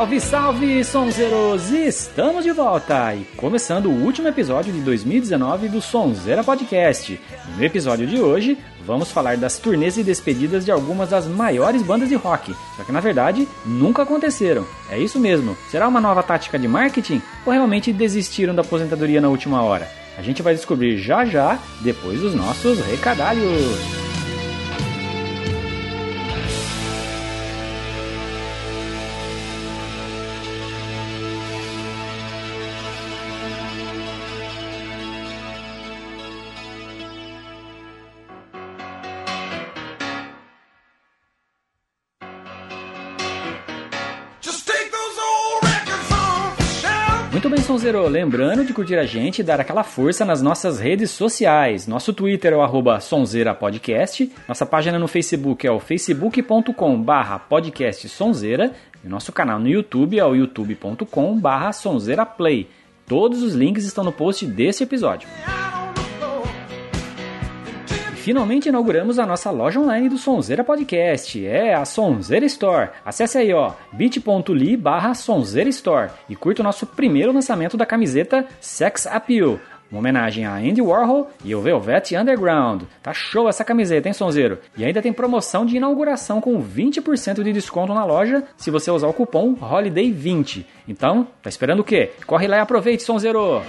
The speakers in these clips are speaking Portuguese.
Salve, salve, sonzeiros! Estamos de volta e começando o último episódio de 2019 do Sonzeira Podcast. No episódio de hoje, vamos falar das turnês e despedidas de algumas das maiores bandas de rock, só que na verdade nunca aconteceram. É isso mesmo. Será uma nova tática de marketing ou realmente desistiram da aposentadoria na última hora? A gente vai descobrir já já, depois dos nossos recadalhos. Lembrando de curtir a gente e dar aquela força nas nossas redes sociais. Nosso Twitter é o arroba. Nossa página no Facebook é o facebook.com barra podcast sonzeira. E nosso canal no YouTube é o youtube.com barra sonzeiraplay. Todos os links estão no post desse episódio. Finalmente inauguramos a nossa loja online do Sonzeira Podcast. É a Sonzeira Store. Acesse aí, ó, bit.ly barra Sonzeira Store e curta o nosso primeiro lançamento da camiseta Sex Appeal. Uma homenagem a Andy Warhol e o Velvet Underground. Tá show essa camiseta, hein, Sonzeiro? E ainda tem promoção de inauguração com 20% de desconto na loja se você usar o cupom HOLIDAY20. Então, tá esperando o quê? Corre lá e aproveite, Sonzeiro!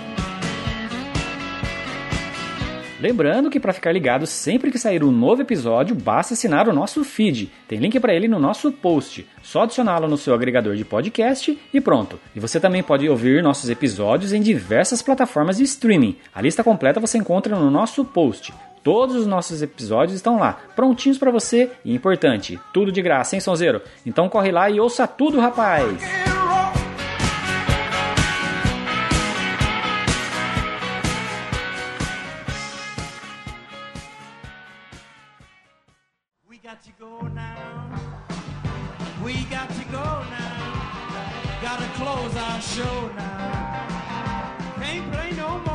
Lembrando que para ficar ligado sempre que sair um novo episódio, basta assinar o nosso feed. Tem link para ele no nosso post. Só adicioná-lo no seu agregador de podcast e pronto. E você também pode ouvir nossos episódios em diversas plataformas de streaming. A lista completa você encontra no nosso post. Todos os nossos episódios estão lá, prontinhos para você e importante, tudo de graça, hein, Sonzeiro? Então corre lá e ouça tudo, rapaz! We got to go now. Gotta close our show now. Can't play no more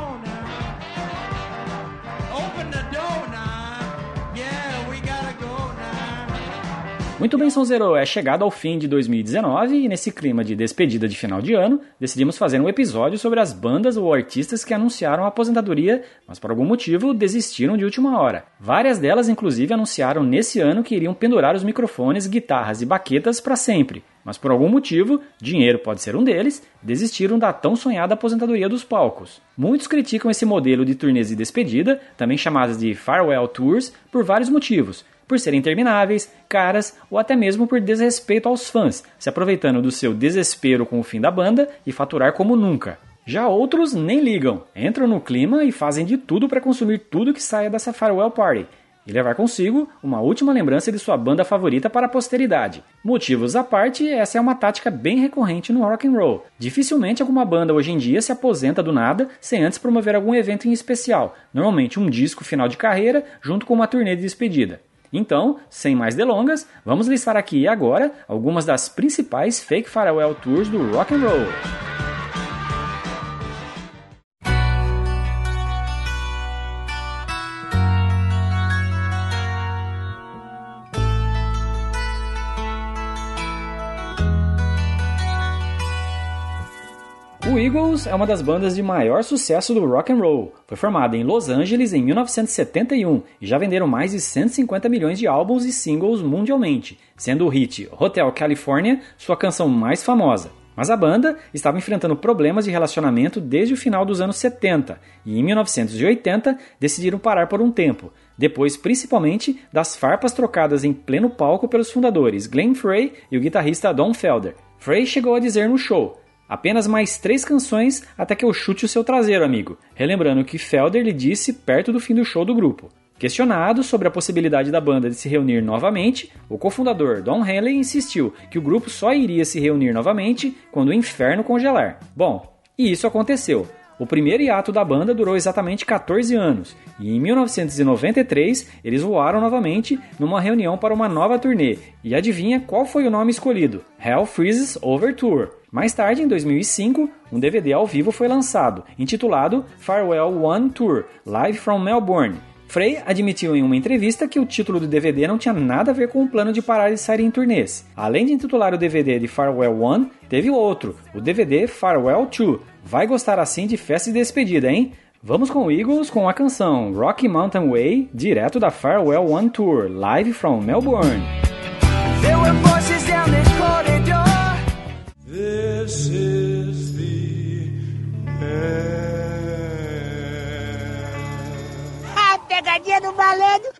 Muito bem, Sonzeiro, é chegado ao fim de 2019 e nesse clima de despedida de final de ano, decidimos fazer um episódio sobre as bandas ou artistas que anunciaram a aposentadoria, mas por algum motivo desistiram de última hora. Várias delas, inclusive, anunciaram nesse ano que iriam pendurar os microfones, guitarras e baquetas para sempre. Mas por algum motivo, dinheiro pode ser um deles, desistiram da tão sonhada aposentadoria dos palcos. Muitos criticam esse modelo de turnês de despedida, também chamadas de farewell tours, por vários motivos por serem intermináveis, caras ou até mesmo por desrespeito aos fãs, se aproveitando do seu desespero com o fim da banda e faturar como nunca. Já outros nem ligam, entram no clima e fazem de tudo para consumir tudo que saia dessa farewell party e levar consigo uma última lembrança de sua banda favorita para a posteridade. Motivos à parte, essa é uma tática bem recorrente no rock and roll. Dificilmente alguma banda hoje em dia se aposenta do nada sem antes promover algum evento em especial, normalmente um disco final de carreira junto com uma turnê de despedida. Então, sem mais delongas, vamos listar aqui agora algumas das principais fake farewell tours do rock and roll. Eagles é uma das bandas de maior sucesso do rock and roll. Foi formada em Los Angeles em 1971 e já venderam mais de 150 milhões de álbuns e singles mundialmente, sendo o hit Hotel California sua canção mais famosa. Mas a banda estava enfrentando problemas de relacionamento desde o final dos anos 70 e em 1980 decidiram parar por um tempo, depois principalmente das farpas trocadas em pleno palco pelos fundadores Glenn Frey e o guitarrista Don Felder. Frey chegou a dizer no show: Apenas mais três canções até que eu chute o seu traseiro, amigo. Relembrando que Felder lhe disse perto do fim do show do grupo. Questionado sobre a possibilidade da banda de se reunir novamente, o cofundador Don Henley insistiu que o grupo só iria se reunir novamente quando o inferno congelar. Bom, e isso aconteceu. O primeiro hiato da banda durou exatamente 14 anos, e em 1993 eles voaram novamente numa reunião para uma nova turnê. E adivinha qual foi o nome escolhido? Hell Freezes Over Tour. Mais tarde, em 2005, um DVD ao vivo foi lançado, intitulado Farewell One Tour Live from Melbourne. Frey admitiu em uma entrevista que o título do DVD não tinha nada a ver com o plano de parar de sair em turnês. Além de intitular o DVD de Farewell One, teve outro, o DVD Farewell 2. Vai gostar assim de festa de despedida, hein? Vamos com Eagles com a canção Rocky Mountain Way, direto da Farewell One Tour, live from Melbourne. Pegadinha do malandro.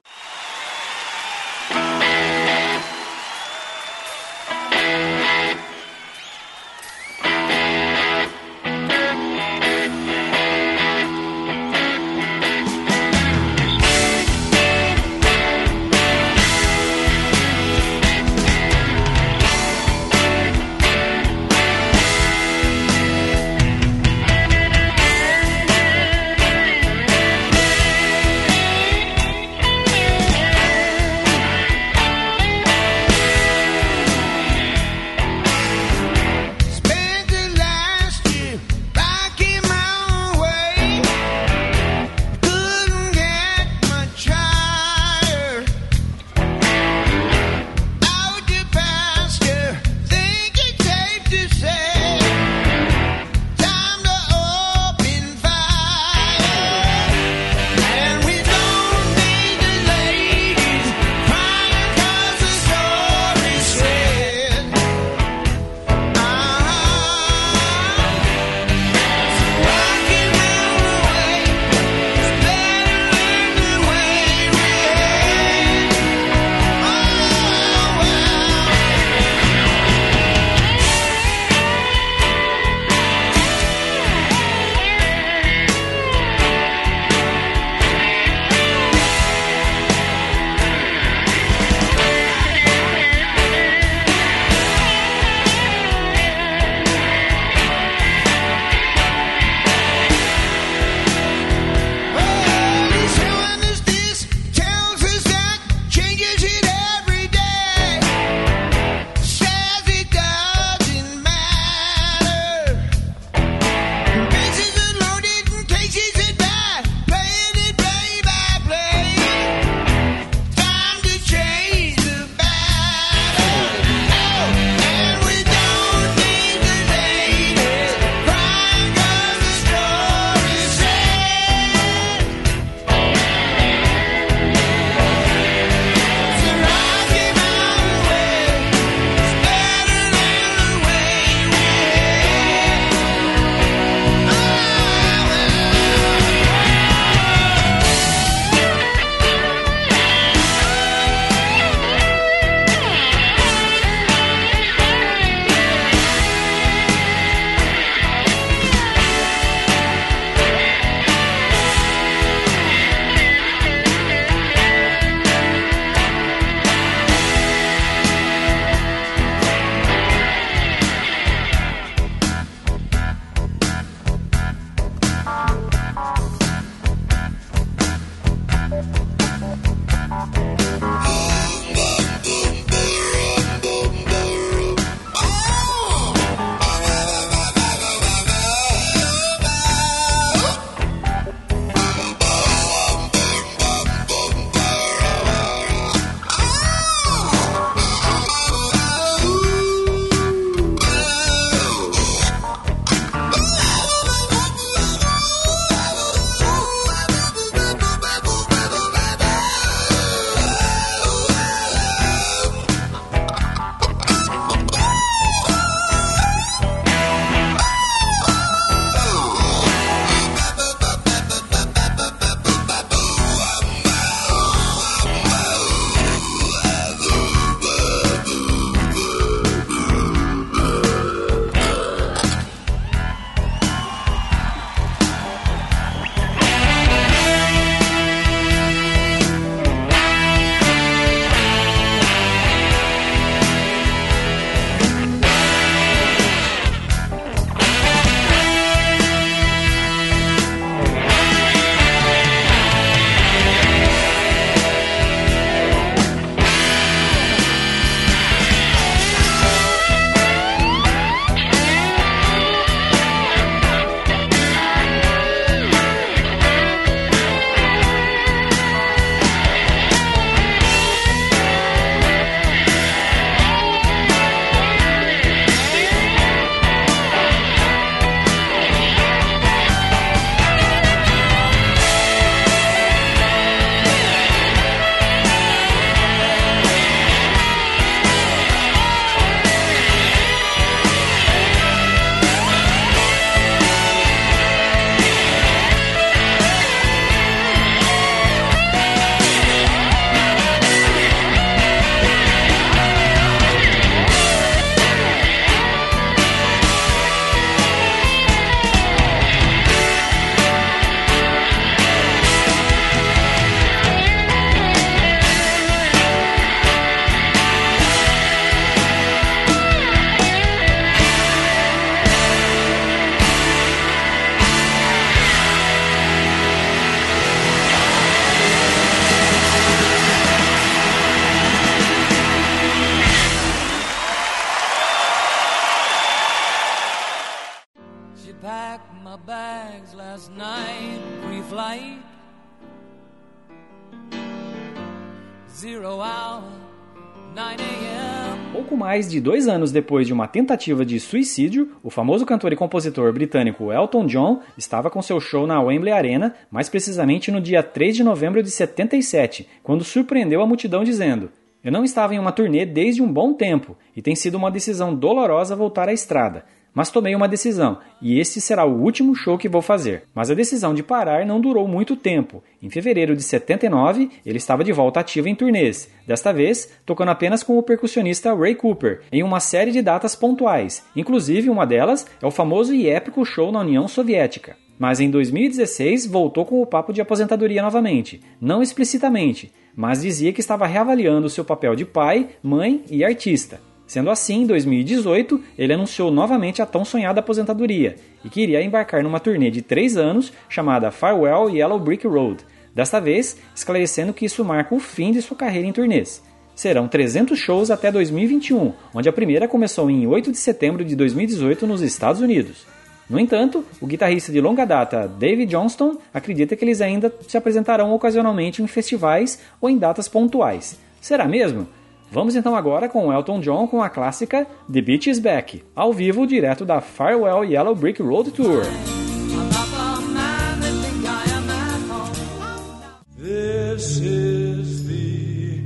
Mais de dois anos depois de uma tentativa de suicídio, o famoso cantor e compositor britânico Elton John estava com seu show na Wembley Arena, mais precisamente no dia 3 de novembro de 77, quando surpreendeu a multidão dizendo: Eu não estava em uma turnê desde um bom tempo e tem sido uma decisão dolorosa voltar à estrada. Mas tomei uma decisão, e este será o último show que vou fazer. Mas a decisão de parar não durou muito tempo. Em fevereiro de 79, ele estava de volta ativo em turnês, desta vez tocando apenas com o percussionista Ray Cooper, em uma série de datas pontuais. Inclusive, uma delas é o famoso e épico show na União Soviética. Mas em 2016 voltou com o papo de aposentadoria novamente, não explicitamente, mas dizia que estava reavaliando seu papel de pai, mãe e artista. Sendo assim, em 2018, ele anunciou novamente a tão sonhada aposentadoria e que iria embarcar numa turnê de três anos chamada Farewell Yellow Brick Road, desta vez esclarecendo que isso marca o fim de sua carreira em turnês. Serão 300 shows até 2021, onde a primeira começou em 8 de setembro de 2018 nos Estados Unidos. No entanto, o guitarrista de longa data David Johnston acredita que eles ainda se apresentarão ocasionalmente em festivais ou em datas pontuais. Será mesmo? Vamos então agora com Elton John com a clássica The Beach is Back, ao vivo direto da Farewell Yellow Brick Road Tour. This is the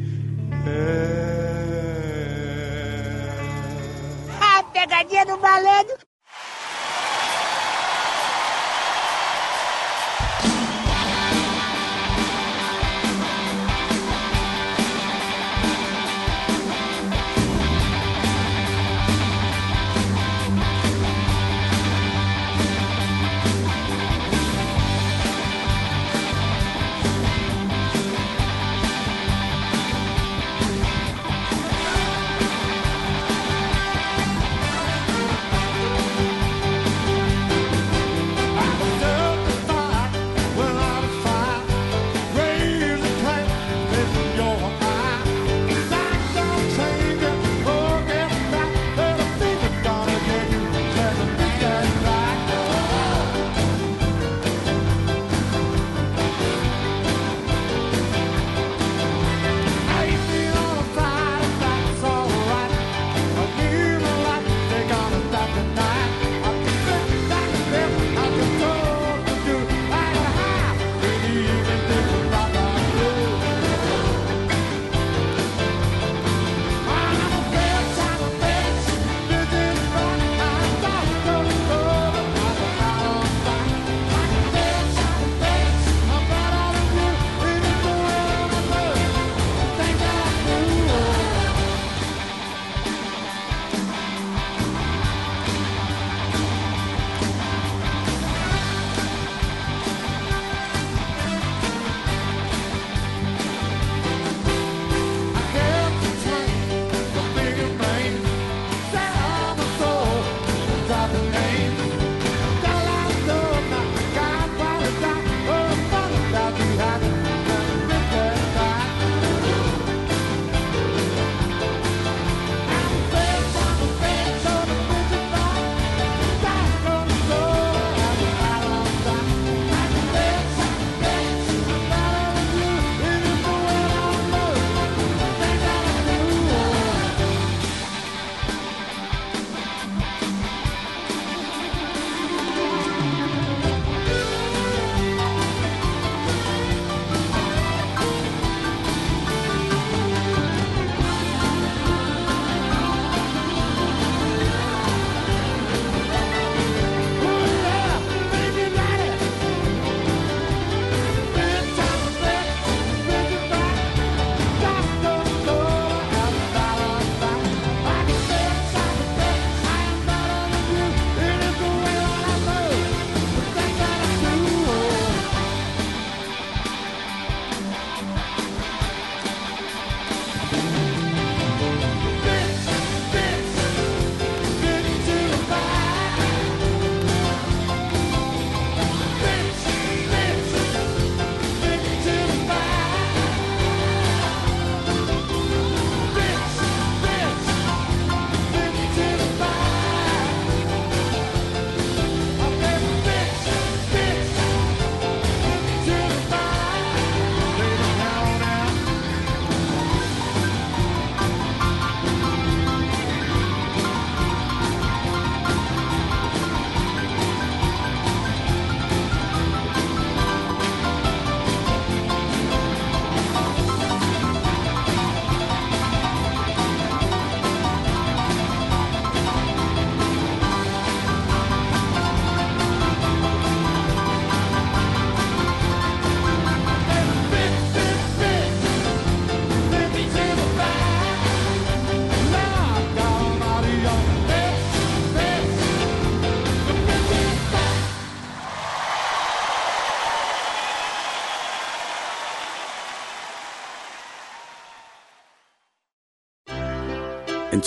Ah, pegadinha do malandro!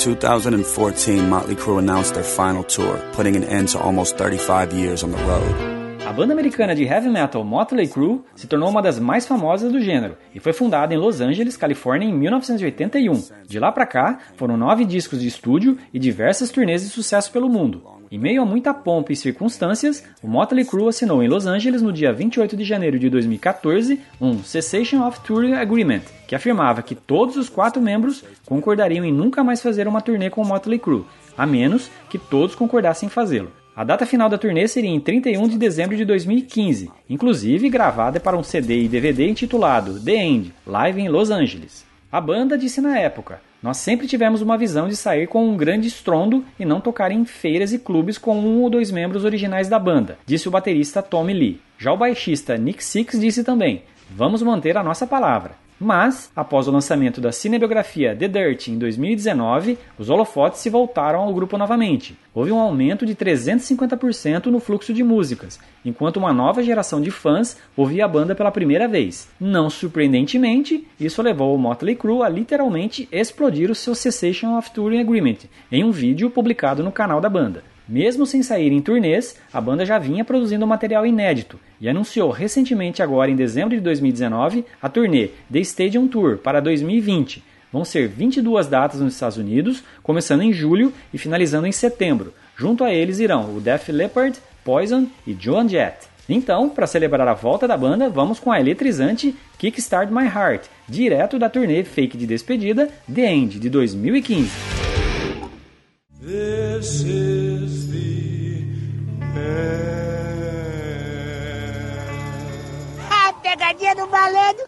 2014, Motley Crue announced their final tour, putting an end to almost 35 years on the road. A banda americana de heavy metal Motley Crue se tornou uma das mais famosas do gênero e foi fundada em Los Angeles, Califórnia, em 1981. De lá para cá, foram nove discos de estúdio e diversas turnês de sucesso pelo mundo. Em meio a muita pompa e circunstâncias, o Motley Crue assinou em Los Angeles no dia 28 de janeiro de 2014 um Cessation of Touring Agreement, que afirmava que todos os quatro membros concordariam em nunca mais fazer uma turnê com o Motley Crue, a menos que todos concordassem em fazê-lo. A data final da turnê seria em 31 de dezembro de 2015, inclusive gravada para um CD e DVD intitulado The End, Live em Los Angeles. A banda disse na época: Nós sempre tivemos uma visão de sair com um grande estrondo e não tocar em feiras e clubes com um ou dois membros originais da banda, disse o baterista Tommy Lee. Já o baixista Nick Six disse também: Vamos manter a nossa palavra. Mas, após o lançamento da cinebiografia The Dirt em 2019, os holofotes se voltaram ao grupo novamente. Houve um aumento de 350% no fluxo de músicas, enquanto uma nova geração de fãs ouvia a banda pela primeira vez. Não surpreendentemente, isso levou o Motley Crue a literalmente explodir o seu Cessation of Touring Agreement em um vídeo publicado no canal da banda. Mesmo sem sair em turnês, a banda já vinha produzindo material inédito e anunciou recentemente, agora em dezembro de 2019, a turnê The Stadium Tour para 2020. Vão ser 22 datas nos Estados Unidos, começando em julho e finalizando em setembro. Junto a eles irão o Def Leppard, Poison e Joan Jett. Então, para celebrar a volta da banda, vamos com a eletrizante Kickstart My Heart, direto da turnê fake de despedida The End de 2015. This is the Ah, pegadinha do malandro.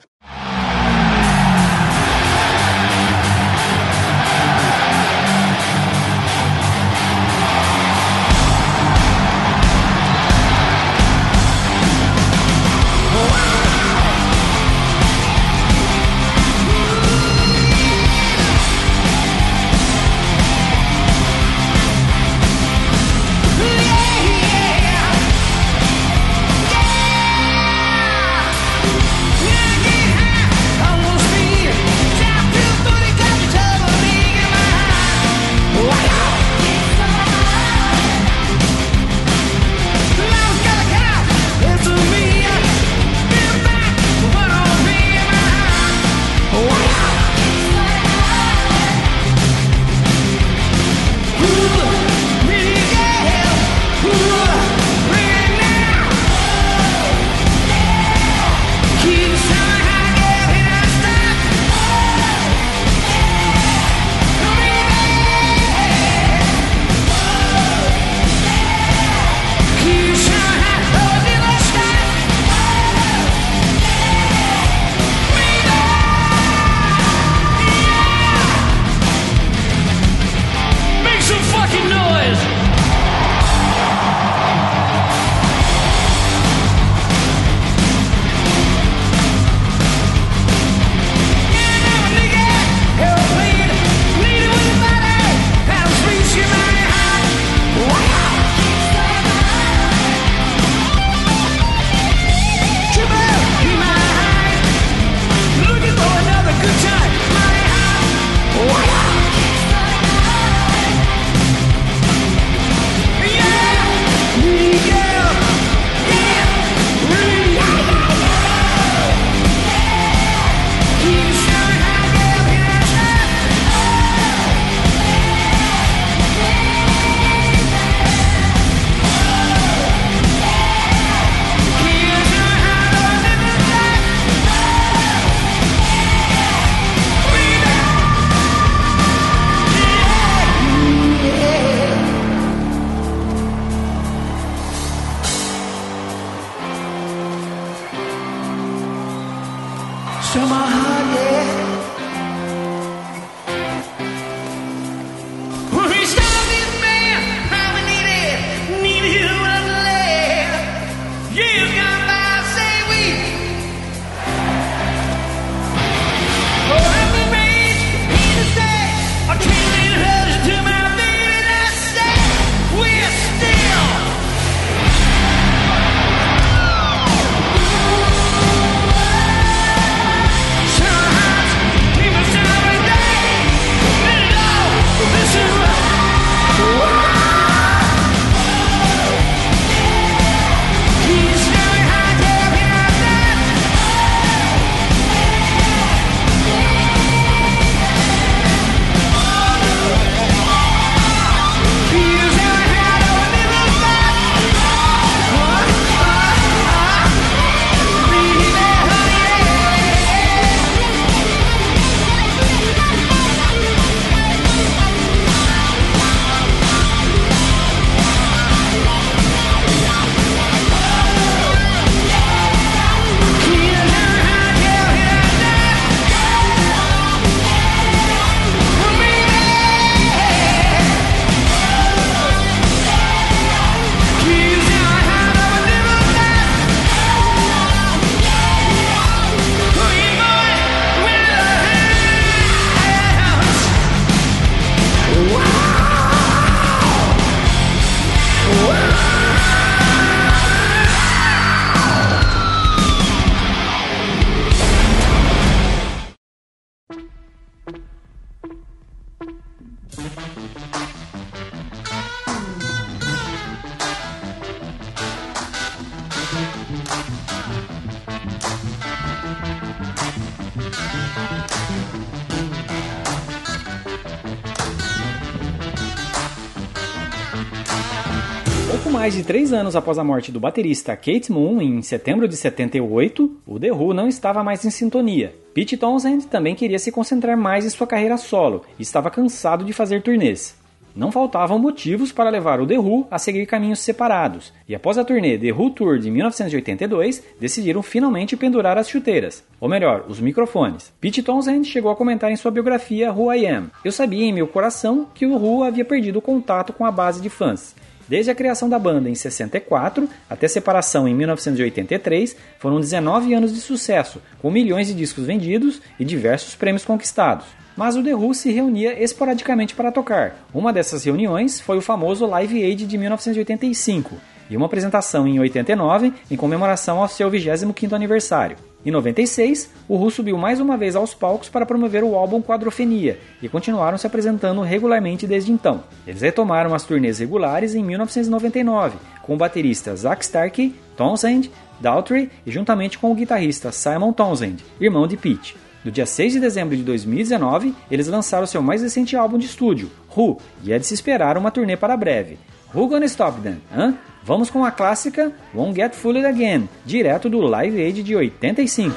Três anos após a morte do baterista Kate Moon, em setembro de 78, o The Who não estava mais em sintonia. Pete Townshend também queria se concentrar mais em sua carreira solo e estava cansado de fazer turnês. Não faltavam motivos para levar o The Who a seguir caminhos separados, e após a turnê The Who Tour de 1982, decidiram finalmente pendurar as chuteiras, ou melhor, os microfones. Pete Townshend chegou a comentar em sua biografia Who I Am: Eu sabia em meu coração que o Who havia perdido o contato com a base de fãs. Desde a criação da banda em 64 até separação em 1983, foram 19 anos de sucesso, com milhões de discos vendidos e diversos prêmios conquistados. Mas o The Who se reunia esporadicamente para tocar. Uma dessas reuniões foi o famoso Live Aid de 1985 e uma apresentação em 89 em comemoração ao seu 25º aniversário. Em 96, o Who subiu mais uma vez aos palcos para promover o álbum Quadrofenia e continuaram se apresentando regularmente desde então. Eles retomaram as turnês regulares em 1999, com o baterista Zach Starkey, Townsend, Daltrey e juntamente com o guitarrista Simon Townsend, irmão de Pete. No dia 6 de dezembro de 2019, eles lançaram seu mais recente álbum de estúdio, Who, e é de se esperar uma turnê para breve. Who Gonna Stop Them? Hã? Vamos com a clássica Won't Get Fooled Again, direto do Live Aid de 85.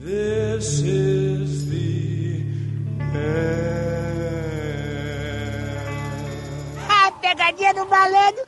This is the A pegadinha do malandro.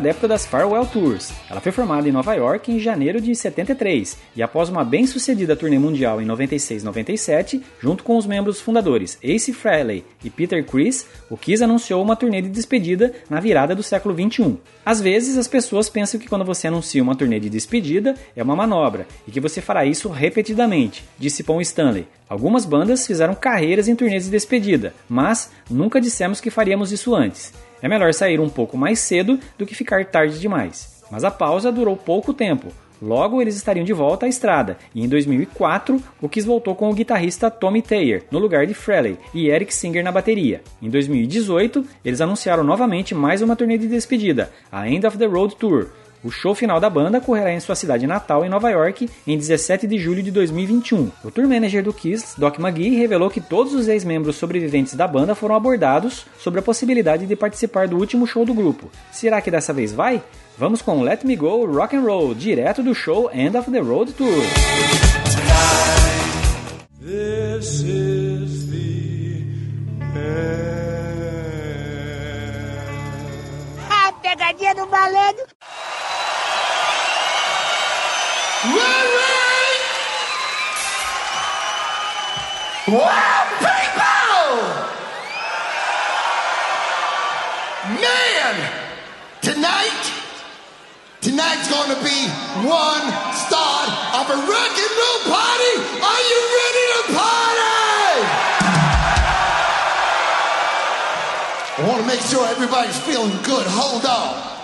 Adepta das Farewell Tours. Ela foi formada em Nova York em janeiro de 73 e após uma bem-sucedida turnê mundial em 96-97, junto com os membros fundadores Ace Frehley e Peter Criss, o Kiss anunciou uma turnê de despedida na virada do século 21. Às vezes as pessoas pensam que quando você anuncia uma turnê de despedida é uma manobra e que você fará isso repetidamente, disse Paul Stanley. Algumas bandas fizeram carreiras em turnês de despedida, mas nunca dissemos que faríamos isso antes. É melhor sair um pouco mais cedo do que ficar tarde demais. Mas a pausa durou pouco tempo. Logo, eles estariam de volta à estrada, e em 2004, o Kiss voltou com o guitarrista Tommy Thayer, no lugar de Frehley, e Eric Singer na bateria. Em 2018, eles anunciaram novamente mais uma turnê de despedida, a End of the Road Tour, o show final da banda ocorrerá em sua cidade natal, em Nova York, em 17 de julho de 2021. O tour manager do Kiss, Doc McGee, revelou que todos os ex-membros sobreviventes da banda foram abordados sobre a possibilidade de participar do último show do grupo. Será que dessa vez vai? Vamos com Let Me Go Rock and Roll, direto do show End of the Road Tour. This is the A pegadinha do malandro. Wow, people! Man, tonight, tonight's gonna be one start of a rock and roll party. Are you ready make sure everybody's feeling good. Hold on.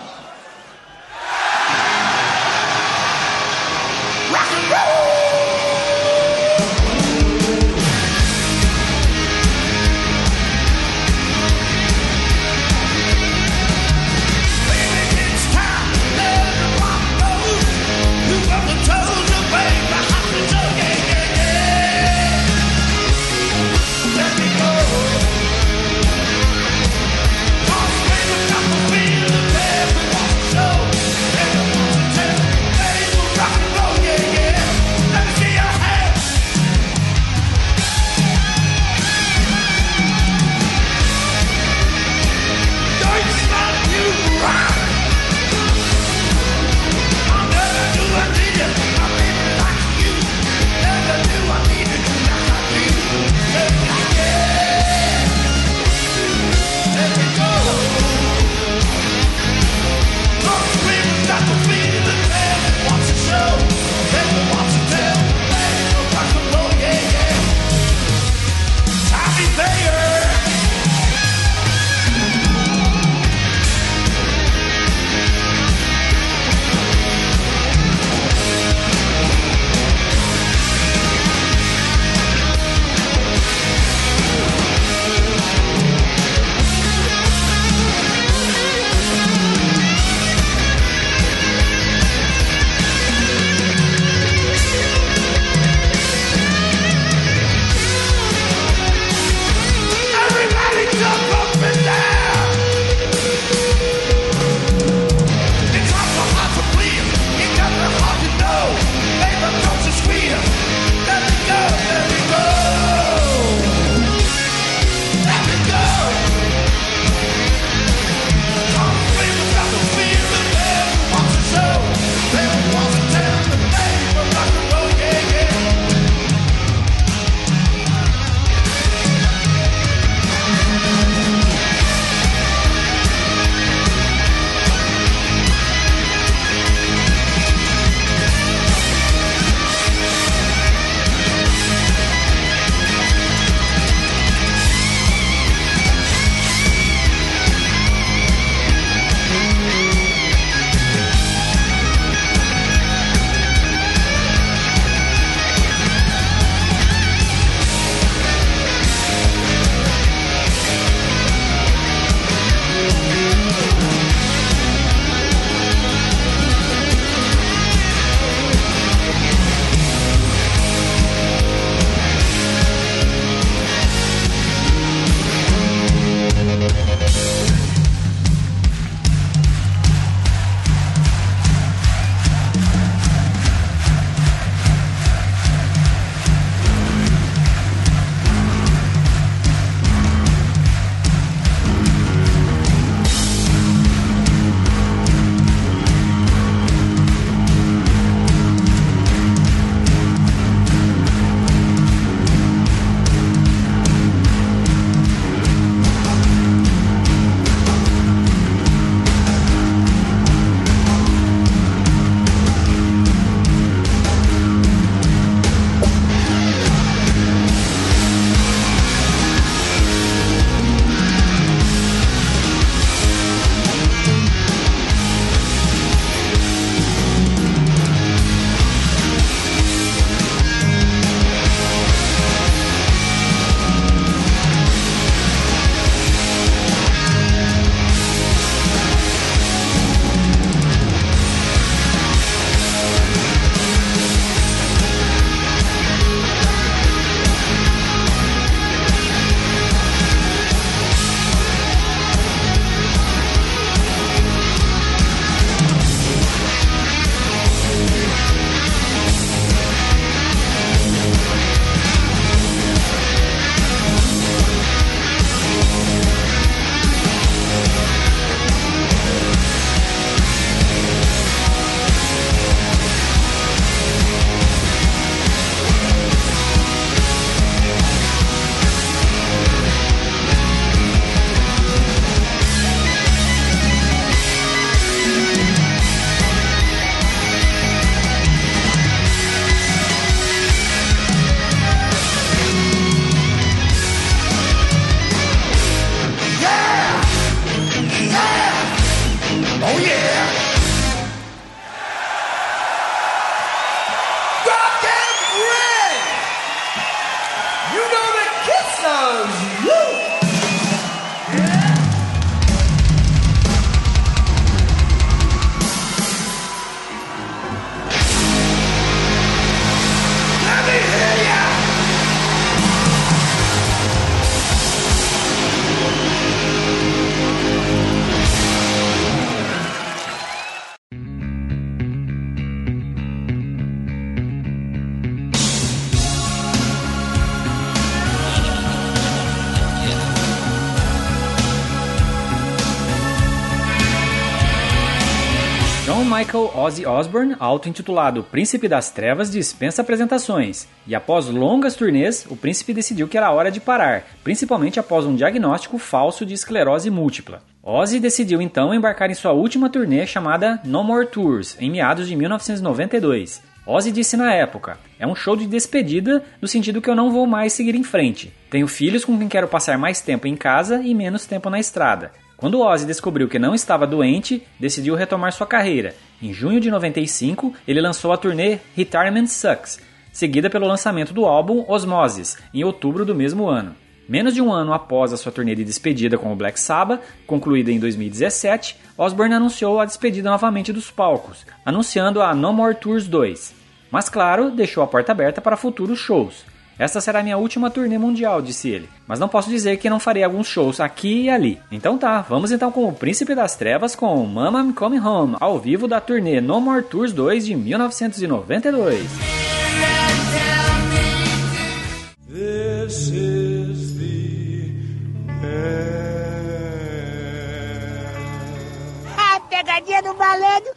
Ozzy Osbourne, auto-intitulado Príncipe das Trevas, dispensa apresentações. E após longas turnês, o príncipe decidiu que era hora de parar, principalmente após um diagnóstico falso de esclerose múltipla. Ozzy decidiu então embarcar em sua última turnê chamada No More Tours, em meados de 1992. Ozzy disse na época: É um show de despedida, no sentido que eu não vou mais seguir em frente. Tenho filhos com quem quero passar mais tempo em casa e menos tempo na estrada. Quando Ozzy descobriu que não estava doente, decidiu retomar sua carreira. Em junho de 95, ele lançou a turnê Retirement Sucks, seguida pelo lançamento do álbum Osmosis, em outubro do mesmo ano. Menos de um ano após a sua turnê de despedida com o Black Sabbath, concluída em 2017, Osbourne anunciou a despedida novamente dos palcos, anunciando a No More Tours 2. Mas claro, deixou a porta aberta para futuros shows. Esta será minha última turnê mundial, disse ele. Mas não posso dizer que não farei alguns shows aqui e ali. Então tá, vamos então com o Príncipe das Trevas com Mama I'm Coming Home, ao vivo da turnê No More Tours 2 de 1992. This is the A pegadinha do malandro.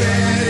fair.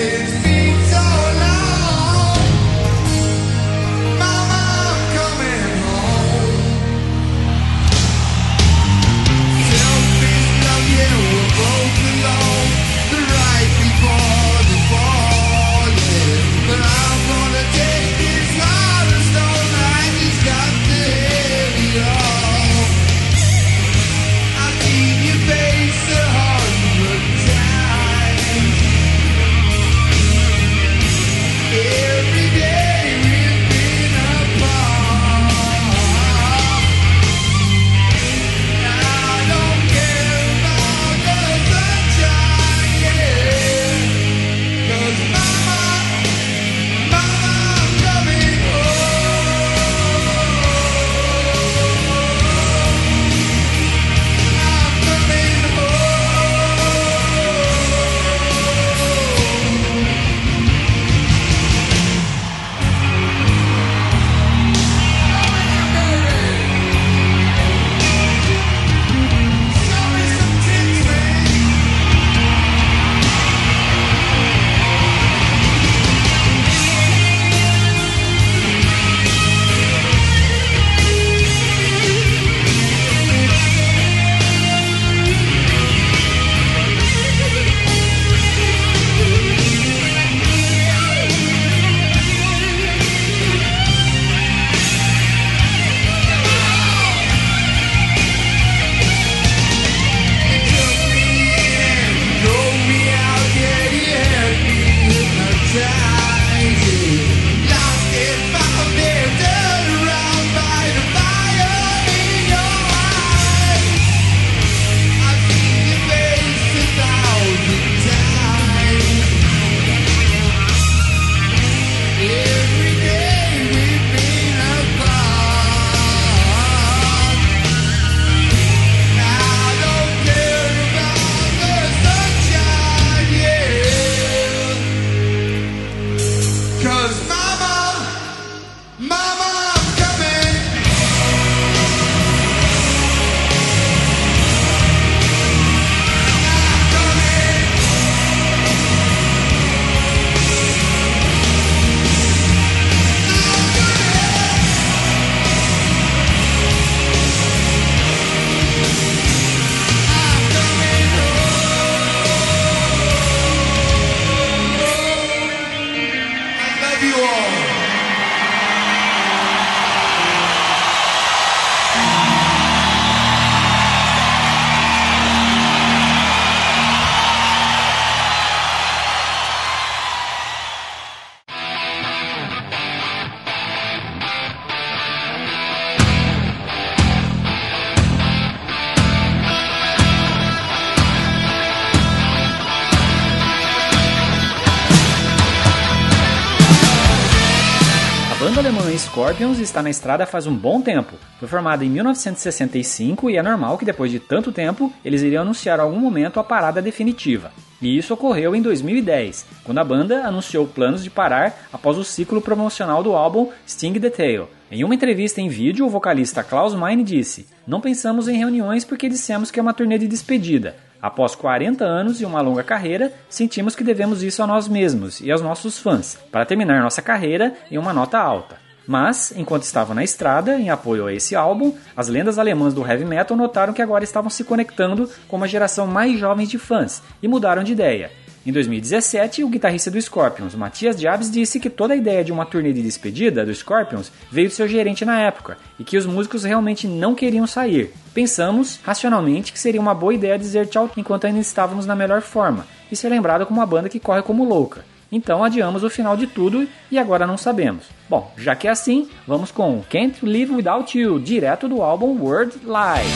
Scorpions está na estrada faz um bom tempo. Foi formada em 1965 e é normal que depois de tanto tempo eles iriam anunciar algum momento a parada definitiva. E isso ocorreu em 2010, quando a banda anunciou planos de parar após o ciclo promocional do álbum Sting the Tail. Em uma entrevista em vídeo, o vocalista Klaus Meine disse: Não pensamos em reuniões porque dissemos que é uma turnê de despedida. Após 40 anos e uma longa carreira, sentimos que devemos isso a nós mesmos e aos nossos fãs, para terminar nossa carreira em uma nota alta. Mas, enquanto estavam na estrada, em apoio a esse álbum, as lendas alemãs do heavy metal notaram que agora estavam se conectando com uma geração mais jovem de fãs e mudaram de ideia. Em 2017, o guitarrista do Scorpions, Matias Jabs, disse que toda a ideia de uma turnê de despedida do Scorpions veio do seu gerente na época e que os músicos realmente não queriam sair. Pensamos, racionalmente, que seria uma boa ideia dizer tchau enquanto ainda estávamos na melhor forma e ser lembrado como uma banda que corre como louca. Então adiamos o final de tudo e agora não sabemos. Bom, já que é assim, vamos com Can't Live Without You, direto do álbum World Live.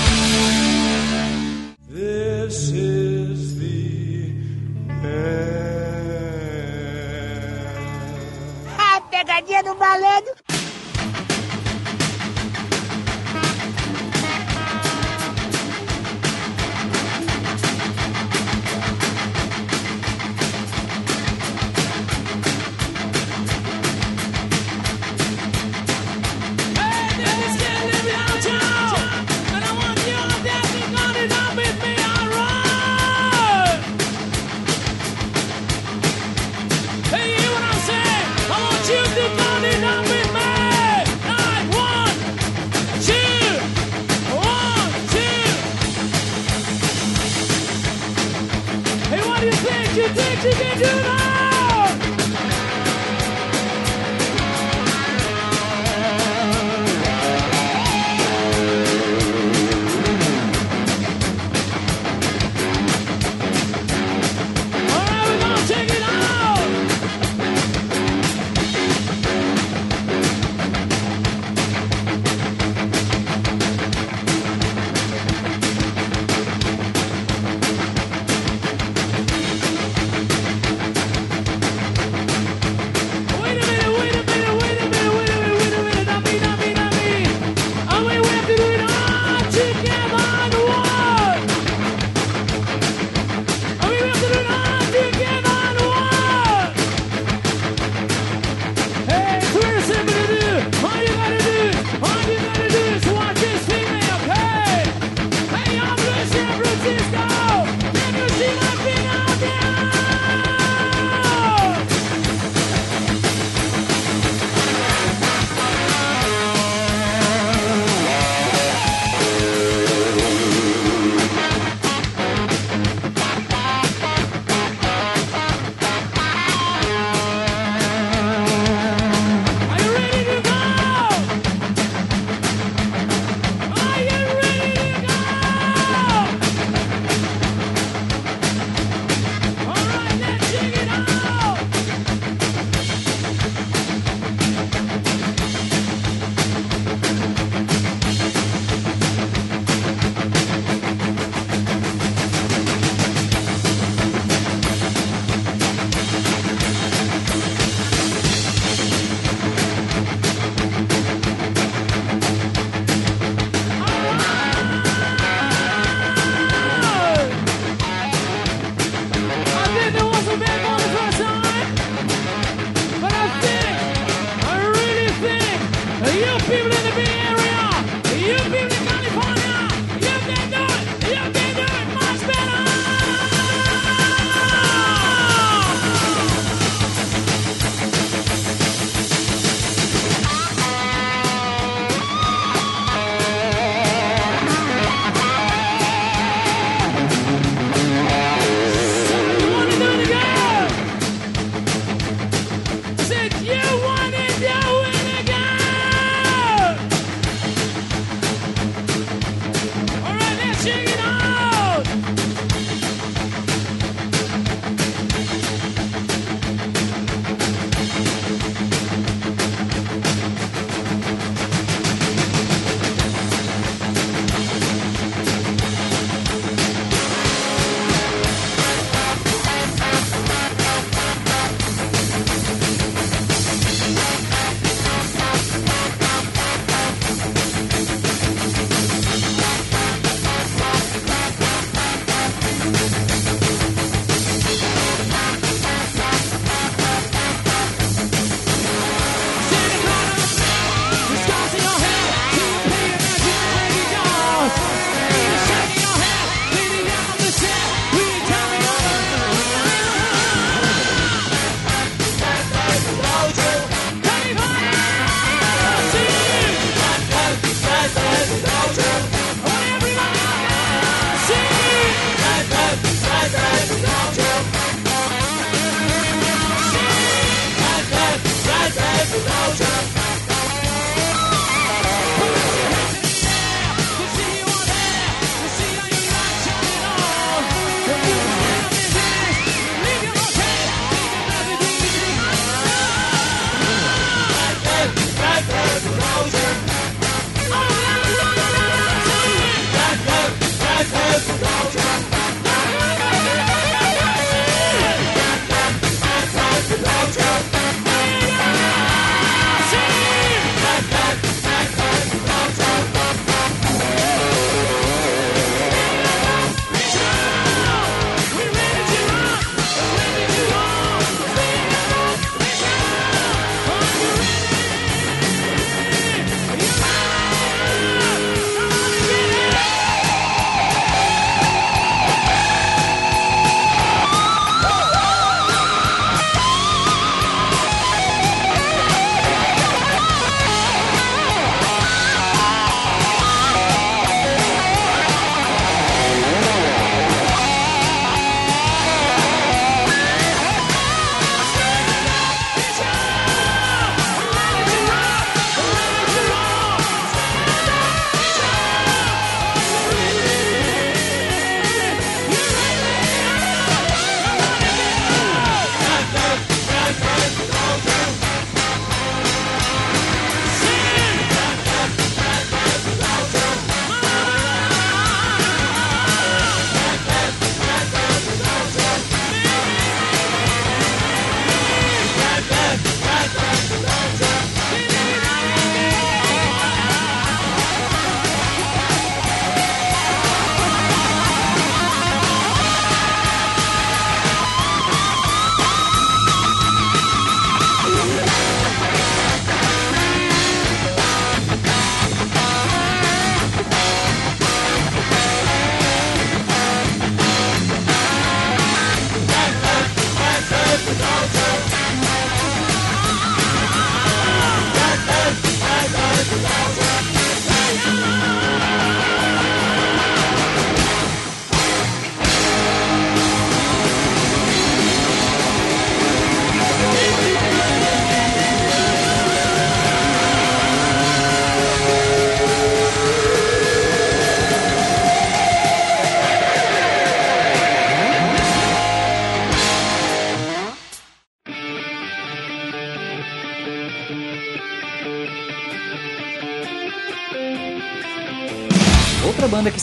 This is A pegadinha do malandro. You think you think you can do that?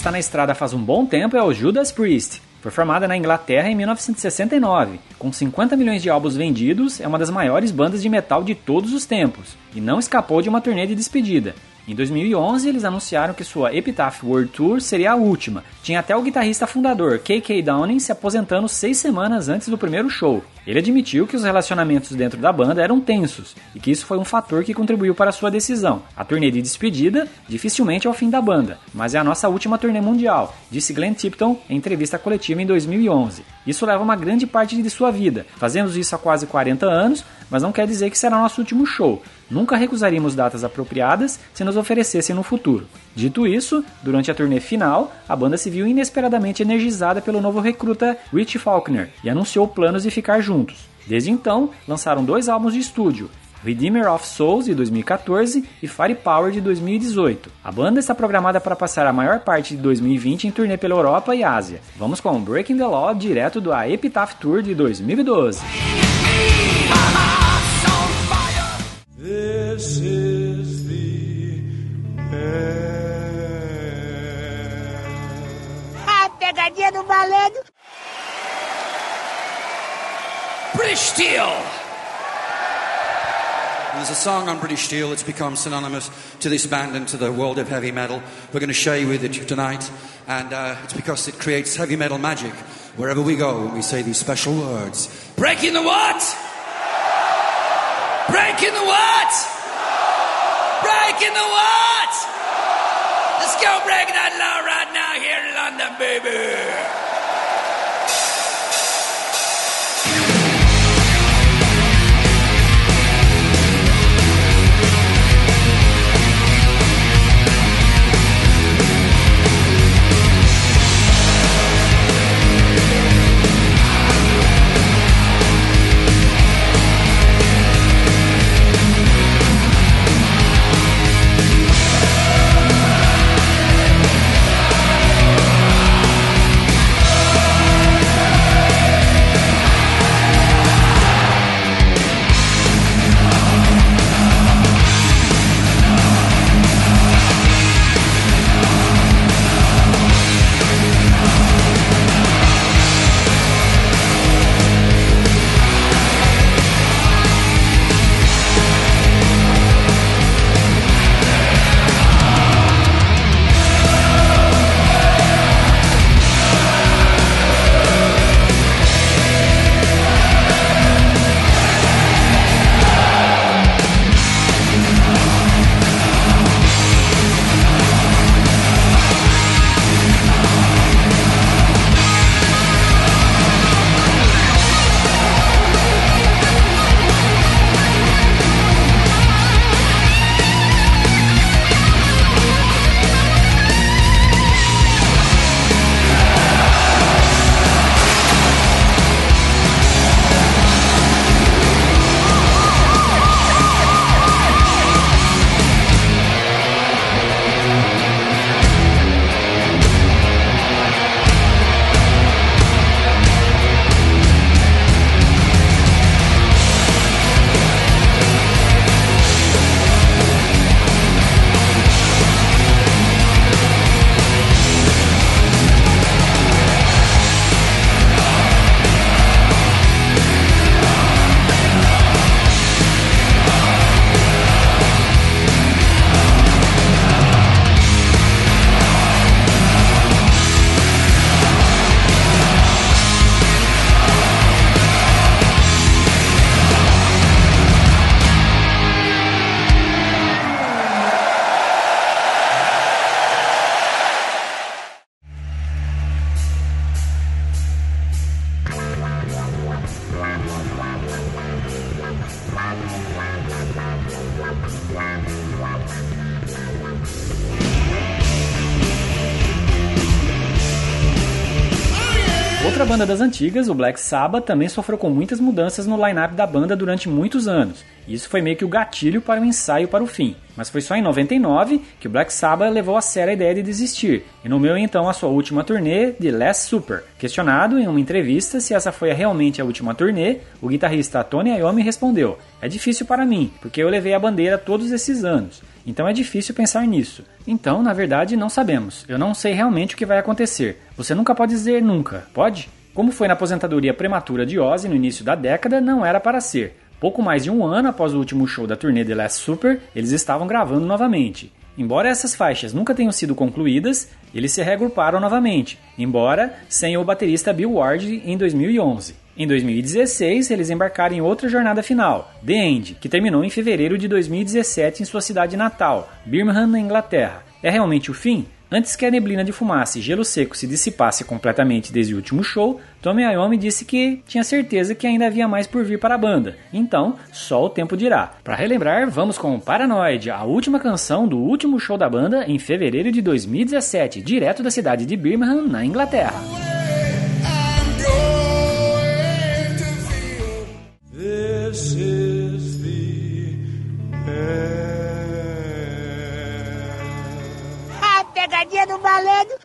Está na estrada faz um bom tempo é o Judas Priest. Foi formada na Inglaterra em 1969. Com 50 milhões de álbuns vendidos, é uma das maiores bandas de metal de todos os tempos e não escapou de uma turnê de despedida. Em 2011, eles anunciaram que sua Epitaph World Tour seria a última. Tinha até o guitarrista fundador, KK Downing, se aposentando seis semanas antes do primeiro show. Ele admitiu que os relacionamentos dentro da banda eram tensos e que isso foi um fator que contribuiu para sua decisão. A turnê de despedida dificilmente é o fim da banda, mas é a nossa última turnê mundial, disse Glenn Tipton em entrevista coletiva em 2011. Isso leva uma grande parte de sua vida. Fazemos isso há quase 40 anos, mas não quer dizer que será nosso último show. Nunca recusaríamos datas apropriadas se nos oferecessem no futuro. Dito isso, durante a turnê final, a banda se viu inesperadamente energizada pelo novo recruta Rich Faulkner e anunciou planos de ficar juntos. Desde então, lançaram dois álbuns de estúdio, Redeemer of Souls de 2014 e Firepower de 2018. A banda está programada para passar a maior parte de 2020 em turnê pela Europa e Ásia. Vamos com Breaking the Law direto do A Epitaph Tour de 2012. This is the A pegadinha do malandro. British Steel. There's a song on British Steel that's become synonymous to this band and to the world of heavy metal. We're going to share you with it tonight, and uh, it's because it creates heavy metal magic wherever we go when we say these special words. Breaking the what? Breaking the what? Breaking the what? Let's go break that law right now here in London, baby. Banda das antigas, o Black Sabbath também sofreu com muitas mudanças no line-up da banda durante muitos anos. Isso foi meio que o gatilho para o ensaio para o fim. Mas foi só em 99 que o Black Sabbath levou a sério a ideia de desistir e nomeou então a sua última turnê de Last Super. Questionado em uma entrevista se essa foi realmente a última turnê, o guitarrista Tony Iommi respondeu: "É difícil para mim, porque eu levei a bandeira todos esses anos. Então é difícil pensar nisso. Então, na verdade, não sabemos. Eu não sei realmente o que vai acontecer. Você nunca pode dizer nunca, pode? Como foi na aposentadoria prematura de Ozzy no início da década, não era para ser. Pouco mais de um ano após o último show da turnê The Last Super, eles estavam gravando novamente. Embora essas faixas nunca tenham sido concluídas, eles se reagruparam novamente, embora sem o baterista Bill Ward em 2011. Em 2016, eles embarcaram em outra jornada final, The End, que terminou em fevereiro de 2017 em sua cidade natal, Birmingham, na Inglaterra. É realmente o fim? Antes que a neblina de fumaça e gelo seco se dissipasse completamente desde o último show, Tommy Iommi disse que tinha certeza que ainda havia mais por vir para a banda. Então, só o tempo dirá. Para relembrar, vamos com Paranoid, a última canção do último show da banda em fevereiro de 2017, direto da cidade de Birmingham, na Inglaterra. This is pegadinha do malandro.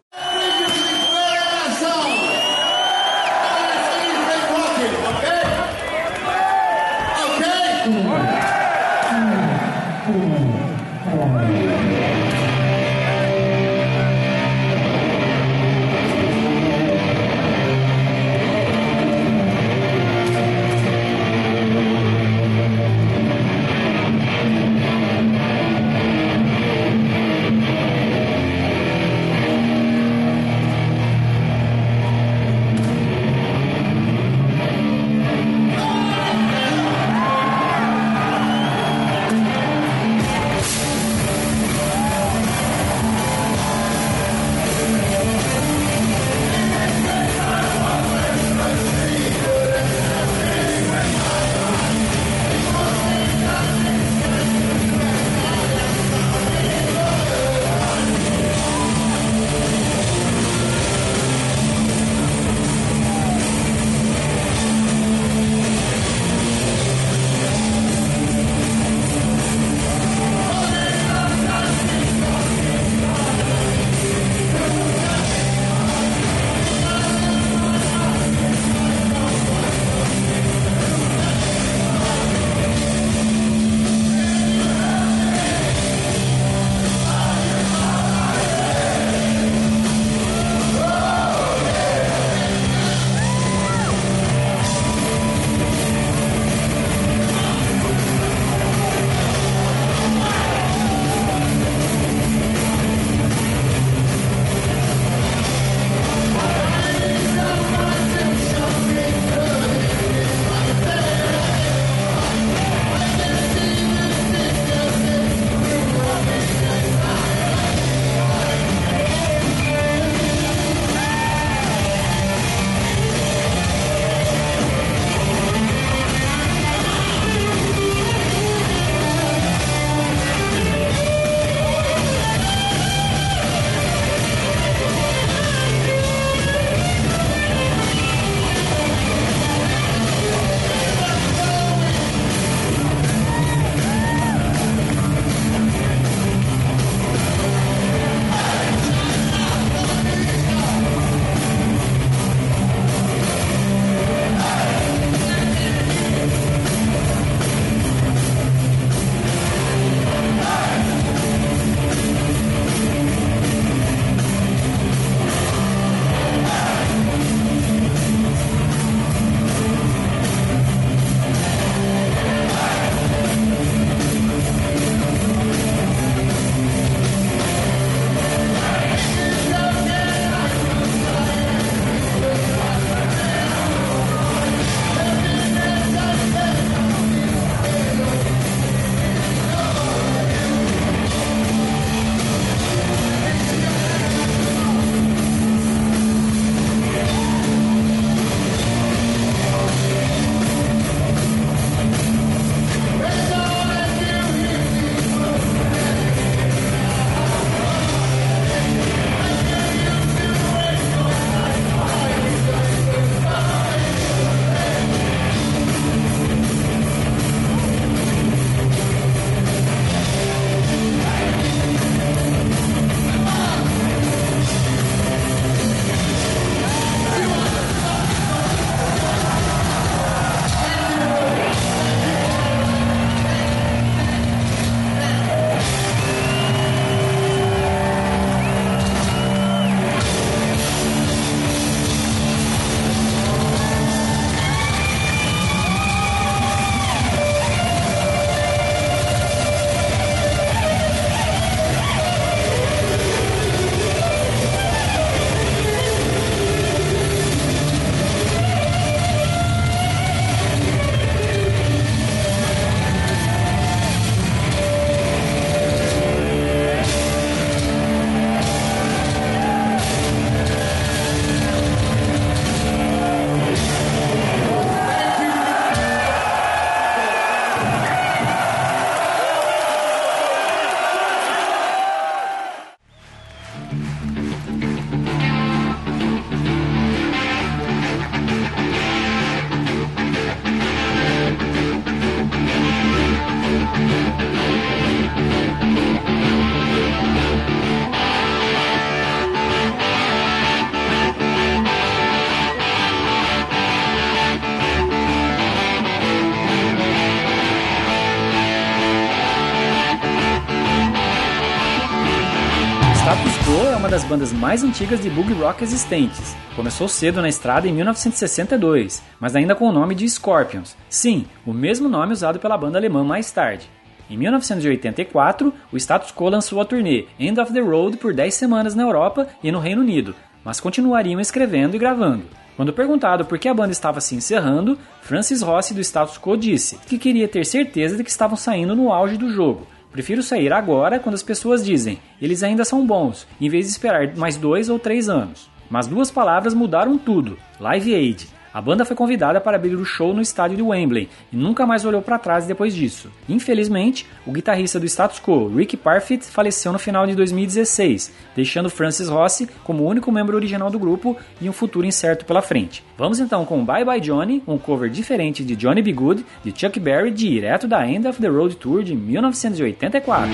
Das bandas mais antigas de boogie rock existentes. Começou cedo na estrada em 1962, mas ainda com o nome de Scorpions. Sim, o mesmo nome usado pela banda alemã mais tarde. Em 1984, o Status Quo lançou a turnê End of the Road por 10 semanas na Europa e no Reino Unido, mas continuariam escrevendo e gravando. Quando perguntado por que a banda estava se encerrando, Francis Rossi do Status Quo disse que queria ter certeza de que estavam saindo no auge do jogo. Prefiro sair agora quando as pessoas dizem eles ainda são bons, em vez de esperar mais dois ou três anos. Mas duas palavras mudaram tudo: Live Aid. A banda foi convidada para abrir o show no estádio de Wembley e nunca mais olhou para trás depois disso. Infelizmente, o guitarrista do status quo, Rick Parfitt, faleceu no final de 2016, deixando Francis Rossi como o único membro original do grupo e um futuro incerto pela frente. Vamos então com Bye Bye Johnny, um cover diferente de Johnny B. Good, de Chuck Berry, direto da End of the Road Tour de 1984.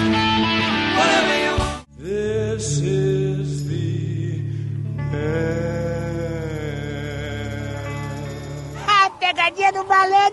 This is the pegadinha do das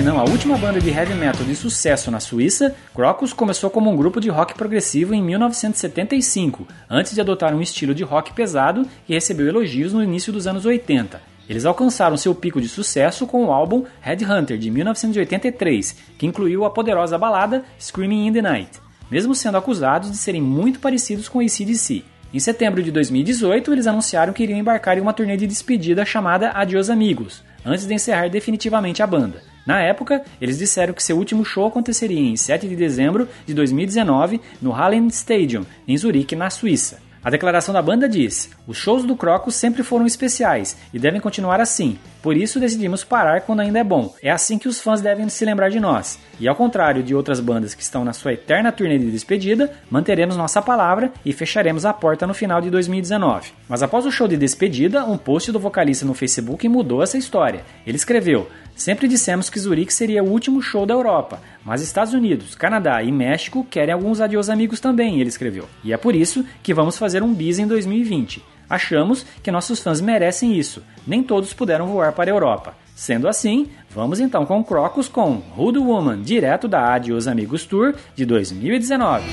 se não a última banda de heavy metal de sucesso na Suíça, Crocus começou como um grupo de rock progressivo em 1975, antes de adotar um estilo de rock pesado que recebeu elogios no início dos anos 80. Eles alcançaram seu pico de sucesso com o álbum Headhunter de 1983, que incluiu a poderosa balada Screaming in the Night, mesmo sendo acusados de serem muito parecidos com ACDC. Em setembro de 2018, eles anunciaram que iriam embarcar em uma turnê de despedida chamada Adios Amigos, antes de encerrar definitivamente a banda. Na época, eles disseram que seu último show aconteceria em 7 de dezembro de 2019 no Hallen Stadium, em Zurique, na Suíça. A declaração da banda diz: Os shows do Crocus sempre foram especiais e devem continuar assim, por isso decidimos parar quando ainda é bom. É assim que os fãs devem se lembrar de nós. E ao contrário de outras bandas que estão na sua eterna turnê de despedida, manteremos nossa palavra e fecharemos a porta no final de 2019. Mas após o show de despedida, um post do vocalista no Facebook mudou essa história. Ele escreveu: Sempre dissemos que Zurique seria o último show da Europa, mas Estados Unidos, Canadá e México querem alguns adios amigos também, ele escreveu. E é por isso que vamos fazer um bis em 2020. Achamos que nossos fãs merecem isso. Nem todos puderam voar para a Europa. Sendo assim, vamos então com Crocus com Rude Woman, direto da Adios Amigos Tour de 2019.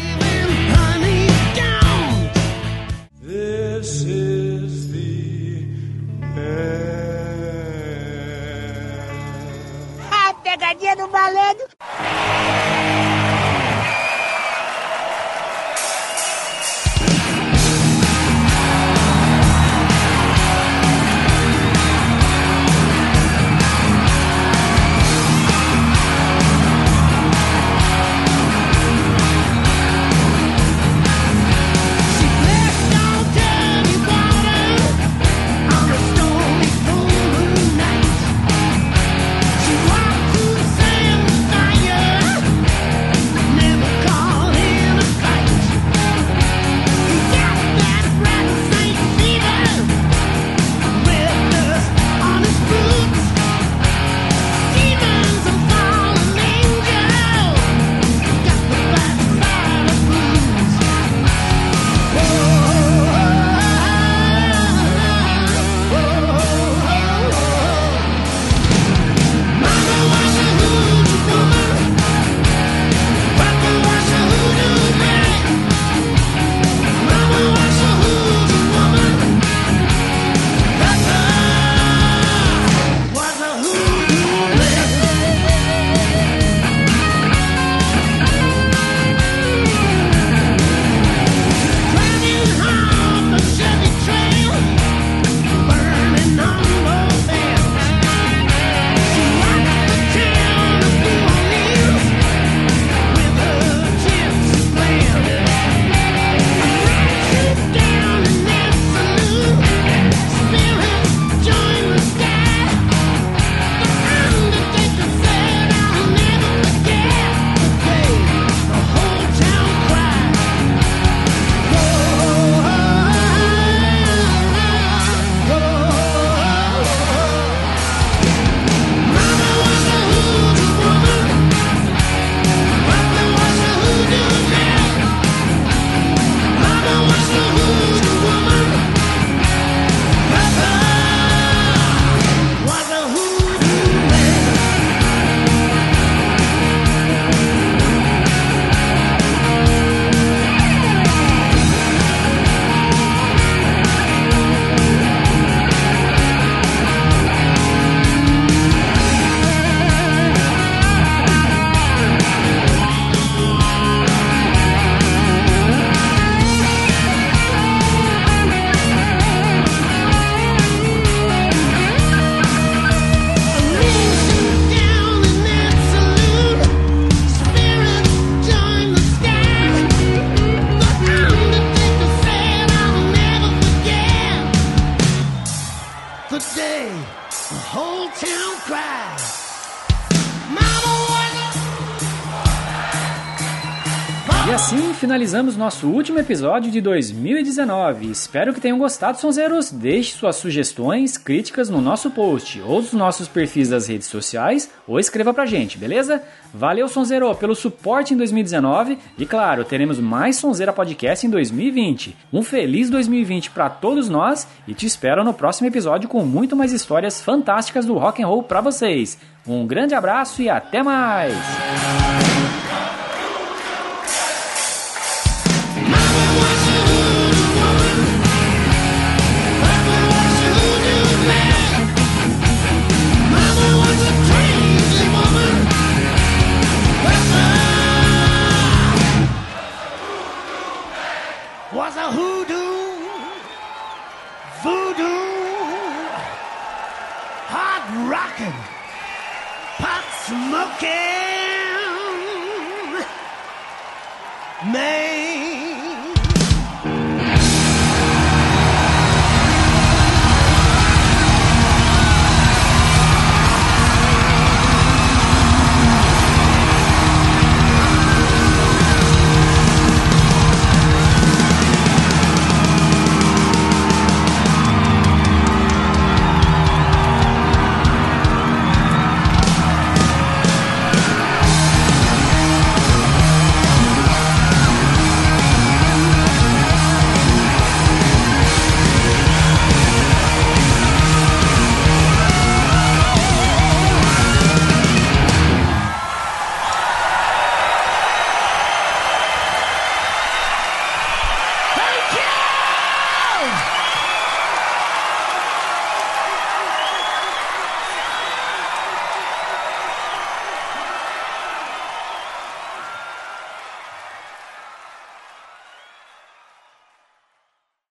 Pegadinha do malandro. Finalizamos nosso último episódio de 2019. Espero que tenham gostado, sonzeiros. Deixe suas sugestões, críticas no nosso post ou nos nossos perfis das redes sociais ou escreva pra gente, beleza? Valeu, Sonzeiro, pelo suporte em 2019 e claro, teremos mais Sonzeira Podcast em 2020. Um feliz 2020 para todos nós e te espero no próximo episódio com muito mais histórias fantásticas do rock and roll para vocês. Um grande abraço e até mais. smoking. Pot smoking. Man.